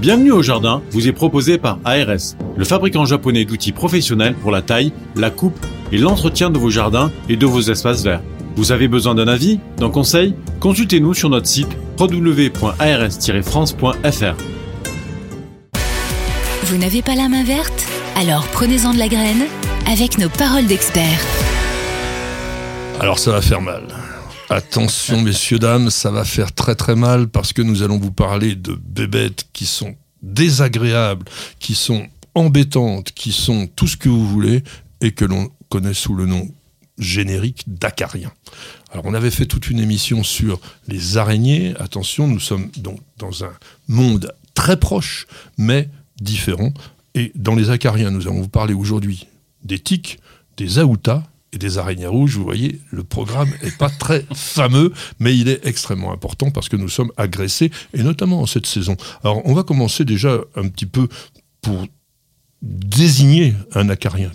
Bienvenue au jardin vous est proposé par ARS, le fabricant japonais d'outils professionnels pour la taille, la coupe et l'entretien de vos jardins et de vos espaces verts. Vous avez besoin d'un avis, d'un conseil? Consultez-nous sur notre site www.ars-france.fr. Vous n'avez pas la main verte? Alors prenez-en de la graine avec nos paroles d'experts. Alors ça va faire mal. Attention messieurs, dames, ça va faire très très mal parce que nous allons vous parler de bébêtes qui sont désagréables, qui sont embêtantes, qui sont tout ce que vous voulez et que l'on connaît sous le nom générique d'acariens. Alors on avait fait toute une émission sur les araignées. Attention, nous sommes donc dans un monde très proche mais différent. Et dans les acariens, nous allons vous parler aujourd'hui des tiques, des aoutas et des araignées rouges. Vous voyez, le programme n'est pas très fameux, mais il est extrêmement important parce que nous sommes agressés, et notamment en cette saison. Alors, on va commencer déjà un petit peu pour désigner un acarien.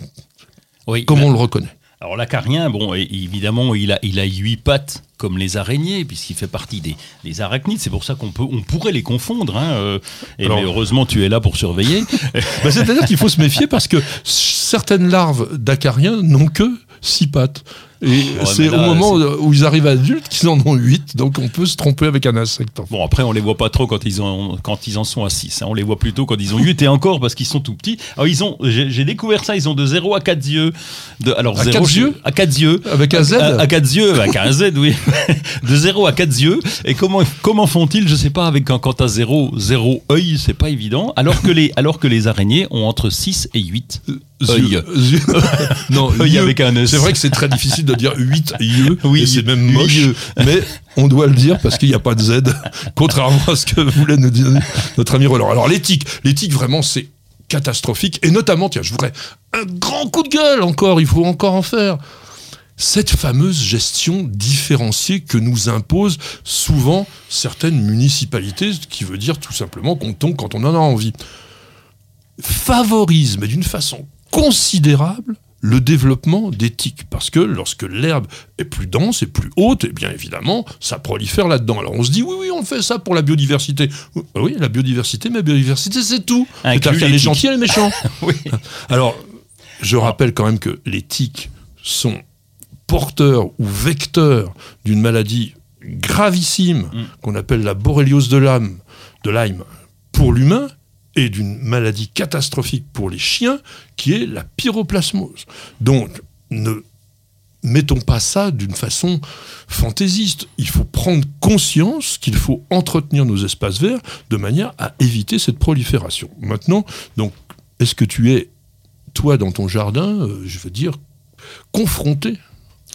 Oui, Comment on le reconnaît Alors l'acarien, bon, évidemment, il a, il a huit pattes comme les araignées, puisqu'il fait partie des, des arachnides. C'est pour ça qu'on peut, on pourrait les confondre. Hein, euh, et Alors- mais heureusement, tu es là pour surveiller. Bah, C'est-à-dire qu'il faut se méfier parce que certaines larves d'acariens n'ont que six pattes. Et c'est mais là, au moment où ils arrivent adultes qu'ils en ont huit, donc on peut se tromper avec un insecte. Bon, après, on les voit pas trop quand ils, ont, quand ils en sont à 6. On les voit plutôt quand ils ont 8 et encore parce qu'ils sont tout petits. Alors, ils ont, j'ai découvert ça, ils ont de 0 à 4 yeux. De, alors, À zéro quatre chez- yeux À 4 yeux. Avec un Z À, à 4 yeux, avec un Z, oui. De 0 à 4 yeux. Et comment, comment font-ils Je sais pas, avec un, quand t'as 0, 0 œil, c'est pas évident. Alors que, les, alors que les araignées ont entre 6 et 8. Œil. Non, Œil avec un E. C'est vrai que c'est très difficile de dire 8 yeux, Oui, c'est même moche, mais on doit le dire parce qu'il n'y a pas de Z, contrairement à ce que voulait nous dire notre ami Roland. Alors l'éthique, l'éthique vraiment c'est catastrophique, et notamment, tiens, je voudrais un grand coup de gueule encore, il faut encore en faire. Cette fameuse gestion différenciée que nous imposent souvent certaines municipalités, ce qui veut dire tout simplement qu'on tombe quand on en a envie favorise, mais d'une façon considérable, le développement des tiques. Parce que lorsque l'herbe est plus dense et plus haute, eh bien évidemment, ça prolifère là-dedans. Alors on se dit, oui, oui, on fait ça pour la biodiversité. Oui, la biodiversité, mais la biodiversité, c'est tout. C'est-à-dire qu'il y a les gentils et les méchants. Oui. Alors, je rappelle quand même que les tiques sont porteurs ou vecteurs d'une maladie gravissime Mm. qu'on appelle la boréliose de Lyme, de Lyme pour l'humain et d'une maladie catastrophique pour les chiens qui est la pyroplasmose. Donc, ne mettons pas ça d'une façon fantaisiste. Il faut prendre conscience qu'il faut entretenir nos espaces verts de manière à éviter cette prolifération. Maintenant, donc, est-ce que tu es, toi, dans ton jardin, euh, je veux dire, confronté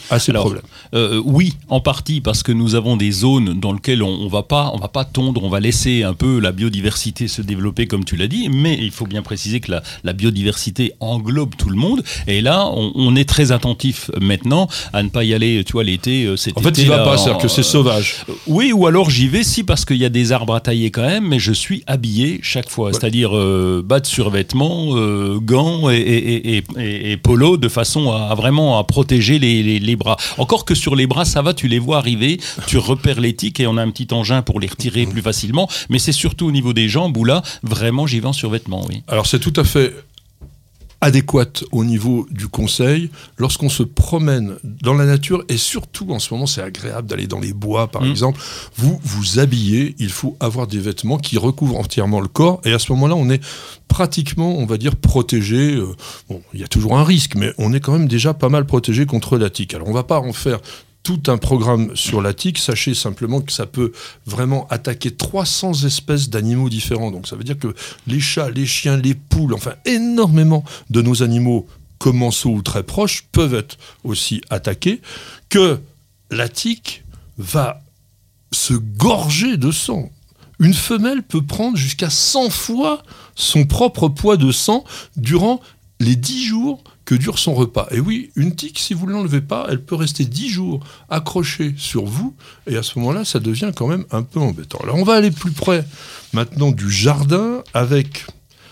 à ces Alors, problèmes Euh, oui, en partie parce que nous avons des zones dans lesquelles on, on va pas, on va pas tondre, on va laisser un peu la biodiversité se développer comme tu l'as dit. Mais il faut bien préciser que la, la biodiversité englobe tout le monde. Et là, on, on est très attentif maintenant à ne pas y aller. Tu vois, l'été, euh, cet En fait, il va pas, c'est-à-dire que c'est sauvage. Euh, Oui, ou alors j'y vais si parce qu'il y a des arbres à tailler quand même, mais je suis habillé chaque fois, c'est-à-dire euh, bas de survêtement, gants et, et, et, et- et polo de façon à, à vraiment à protéger les, les- les bras. Encore que sur les bras, ça va, tu les vois arriver, tu repères les tiques et on a un petit engin pour les retirer plus facilement. Mais c'est surtout au niveau des jambes où là, vraiment, j'y vais en survêtement, oui. Alors c'est tout à fait adéquate au niveau du conseil lorsqu'on se promène dans la nature et surtout en ce moment c'est agréable d'aller dans les bois par Mm. exemple vous vous habillez il faut avoir des vêtements qui recouvrent entièrement le corps et à ce moment-là on est pratiquement on va dire protégé euh, bon il y a toujours un risque mais on est quand même déjà pas mal protégé contre la tique alors on va pas en faire tout un programme sur la tique, sachez simplement que ça peut vraiment attaquer 300 espèces d'animaux différents. Donc ça veut dire que les chats, les chiens, les poules, enfin énormément de nos animaux commensaux ou très proches peuvent être aussi attaqués, que la tique va se gorger de sang. Une femelle peut prendre jusqu'à 100 fois son propre poids de sang durant les 10 jours que dure son repas. Et oui, une tique, si vous ne l'enlevez pas, elle peut rester 10 jours accrochée sur vous, et à ce moment-là, ça devient quand même un peu embêtant. Alors on va aller plus près maintenant du jardin avec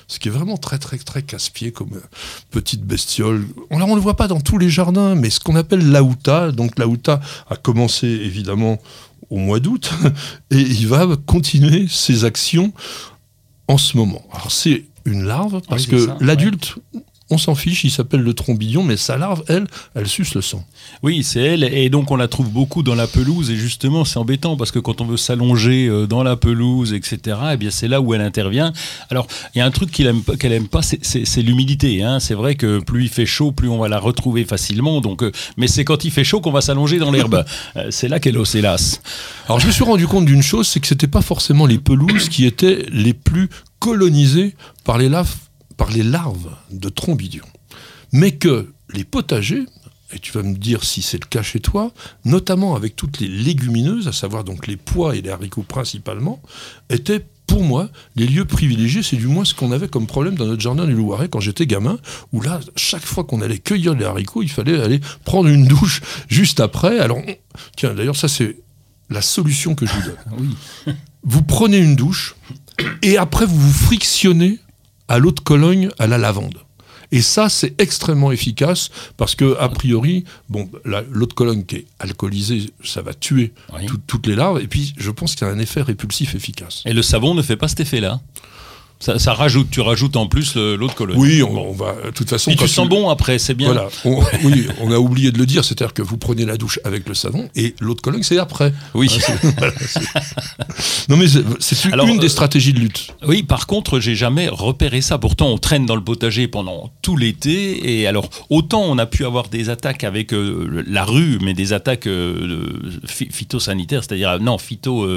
ce qui est vraiment très très très casse-pied comme euh, petite bestiole. On ne le voit pas dans tous les jardins, mais ce qu'on appelle l'auta, donc l'auta a commencé évidemment au mois d'août, et il va continuer ses actions en ce moment. Alors c'est une larve parce Oui, que l'adulte, on s'en fiche, il s'appelle le trombillon, mais sa larve, elle, elle suce le sang. Oui, c'est elle, et donc on la trouve beaucoup dans la pelouse, et justement c'est embêtant parce que quand on veut s'allonger euh, dans la pelouse, etc., eh bien c'est là où elle intervient. Alors il y a un truc qu'elle aime, pas- qu'elle aime pas, c'est- l'humidité. Hein. C'est vrai que plus il fait chaud, plus on va la retrouver facilement. Donc, euh, mais c'est quand il fait chaud qu'on va s'allonger dans l'herbe. Euh, c'est là qu'elle hélas. Alors je me suis rendu compte d'une chose, c'est que c'était pas forcément les pelouses qui étaient les plus colonisées par les, laves- par les larves de trombidion, mais que les potagers, et tu vas me dire si c'est le cas chez toi, notamment avec toutes les légumineuses, à savoir donc les pois et les haricots principalement, étaient pour moi, les lieux privilégiés, c'est du moins ce qu'on avait comme problème dans notre jardin du Loiret quand j'étais gamin, où là, chaque fois qu'on allait cueillir les haricots, il fallait aller prendre une douche juste après. Alors, on- tiens, d'ailleurs, ça c'est la solution que je vous donne. Oui. Vous prenez une douche et après vous vous frictionnez à l'eau de Cologne à la lavande. Et ça, c'est extrêmement efficace parce que, a priori, bon, l'eau de Cologne qui est alcoolisée, ça va tuer Oui. tout- toutes les larves. Et puis, je pense qu'il y a un effet répulsif efficace. Et le savon ne fait pas cet effet-là. Ça, ça rajoute, tu rajoutes en plus de Cologne. Oui, on, on va, de toute façon. Et tu sens bon après, c'est bien. Voilà. On- oui, on a oublié de le dire, c'est-à-dire que vous prenez la douche avec le savon et l'eau de Cologne, c'est après. Oui. Hein, c'est- voilà, non, mais c'est- une des euh, stratégies de lutte. Oui, par contre, j'ai jamais repéré ça. Pourtant, on traîne dans le potager pendant tout l'été. Et alors, autant on a pu avoir des attaques avec euh, la rue, mais des attaques euh, phy- phytosanitaires, c'est-à-dire, non, phyto,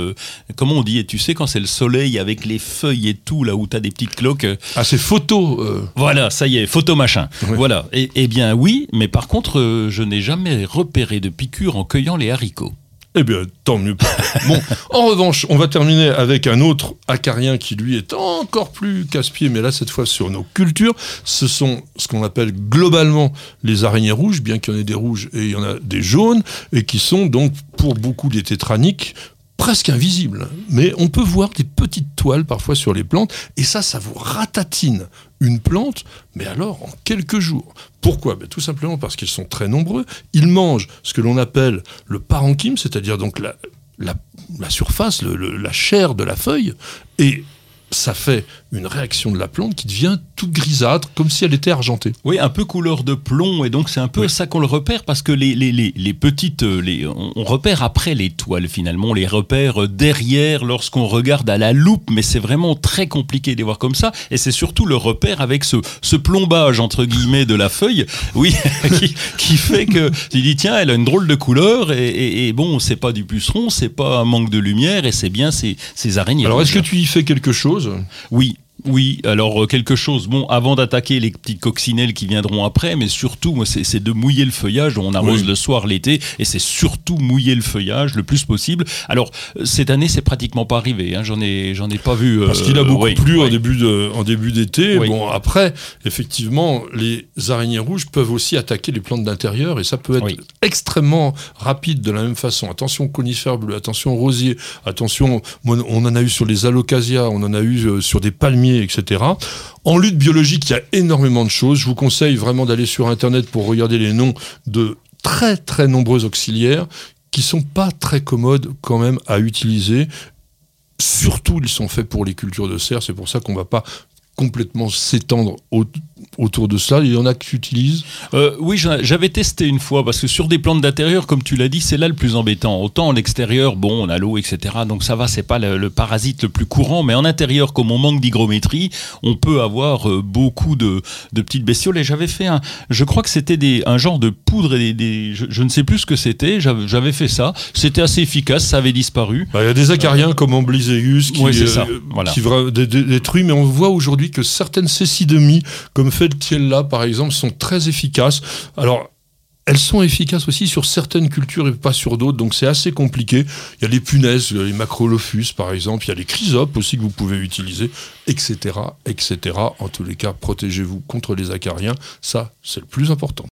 comment on dit? Et tu sais, quand c'est le soleil avec les feuilles et tout, là où tu as des petites cloques. euh, Ah, c'est photo. euh, voilà, ça y est, photo machin. Voilà. Et, eh bien, oui, mais par contre, euh, je n'ai jamais repéré de piqûres en cueillant les haricots. Eh bien, tant mieux. bon, en revanche, on va terminer avec un autre acarien qui, lui, est encore plus casse-pied, mais là, cette fois sur nos cultures. Ce sont ce qu'on appelle globalement les araignées rouges, bien qu'il y en ait des rouges et il y en a des jaunes, et qui sont donc, pour beaucoup des tétraniques, presque invisibles. Mais on peut voir des petites toiles parfois sur les plantes, et ça, ça vous ratatine une plante, mais alors en quelques jours. Pourquoi? Ben, Tout simplement parce qu'ils sont très nombreux. Ils mangent ce que l'on appelle le parenchyme, c'est-à-dire donc la, surface, la chair de la feuille, et ça fait une réaction de la plante qui devient toute grisâtre, comme si elle était argentée. Oui, un peu couleur de plomb, et donc c'est un peu Oui. ça qu'on le repère, parce que les, les, les, les petites, euh, les, on, on repère après les toiles finalement, on les repère euh, derrière lorsqu'on regarde à la loupe, mais c'est vraiment très compliqué de les voir comme ça, et c'est surtout le repère avec ce, ce plombage entre guillemets de la feuille, oui, qui, qui fait que tu dis tiens, elle a une drôle de couleur, et, et, et bon, c'est pas du puceron, c'est pas un manque de lumière, et c'est bien ces, ces araignées. Alors, est-ce que rouges. tu y fais quelque chose Oui. Oui, alors euh, quelque chose, bon, avant d'attaquer les petites coccinelles qui viendront après, mais surtout, c'est de mouiller le feuillage. On arrose Oui. le soir, l'été, et c'est surtout mouiller le feuillage le plus possible. Alors, euh, cette année, c'est pratiquement pas arrivé. hein, J'en ai, ai pas vu. euh, Parce qu'il a beaucoup oui, plu en oui. début de, en début d'été. Bon, après, effectivement, les araignées rouges peuvent aussi attaquer les plantes d'intérieur et ça peut être extrêmement rapide de la même façon. Attention conifères bleus, attention rosiers, attention, on en a eu sur les alocasias, on en a eu sur des palmiers, etc. En lutte biologique, il y a énormément de choses. Je vous conseille vraiment d'aller sur Internet pour regarder les noms de très très nombreux auxiliaires qui sont pas très commodes quand même à utiliser. Surtout, ils sont faits pour les cultures de serre. C'est pour ça qu'on va pas complètement s'étendre au- autour de cela. Il y en a que tu utilises. Euh, oui, j'avais testé une fois parce que sur des plantes d'intérieur, comme tu l'as dit, c'est là le plus embêtant. Autant en extérieur, bon, on a l'eau, etc. Donc ça va, c'est pas le, le parasite le plus courant, mais en intérieur, comme on manque d'hygrométrie, on peut avoir euh, beaucoup de, de petites bestioles. Et j'avais fait un, je crois que c'était un genre de poudre et des, des- je, je ne sais plus ce que c'était. J'avais fait ça. C'était assez efficace, ça avait disparu. Bah, il y a des acariens comme Ambliseus qui, Ouais, ça, euh, voilà. qui mais on voit aujourd'hui que certaines cécidemies, comme Feltiella par exemple, sont très efficaces. Alors, elles sont efficaces aussi sur certaines cultures et pas sur d'autres, donc c'est assez compliqué. Il y a les punaises, les macrolophus par exemple, il y a les chrysopes aussi que vous pouvez utiliser, etc., etc. En tous les cas, protégez-vous contre les acariens, ça c'est le plus important.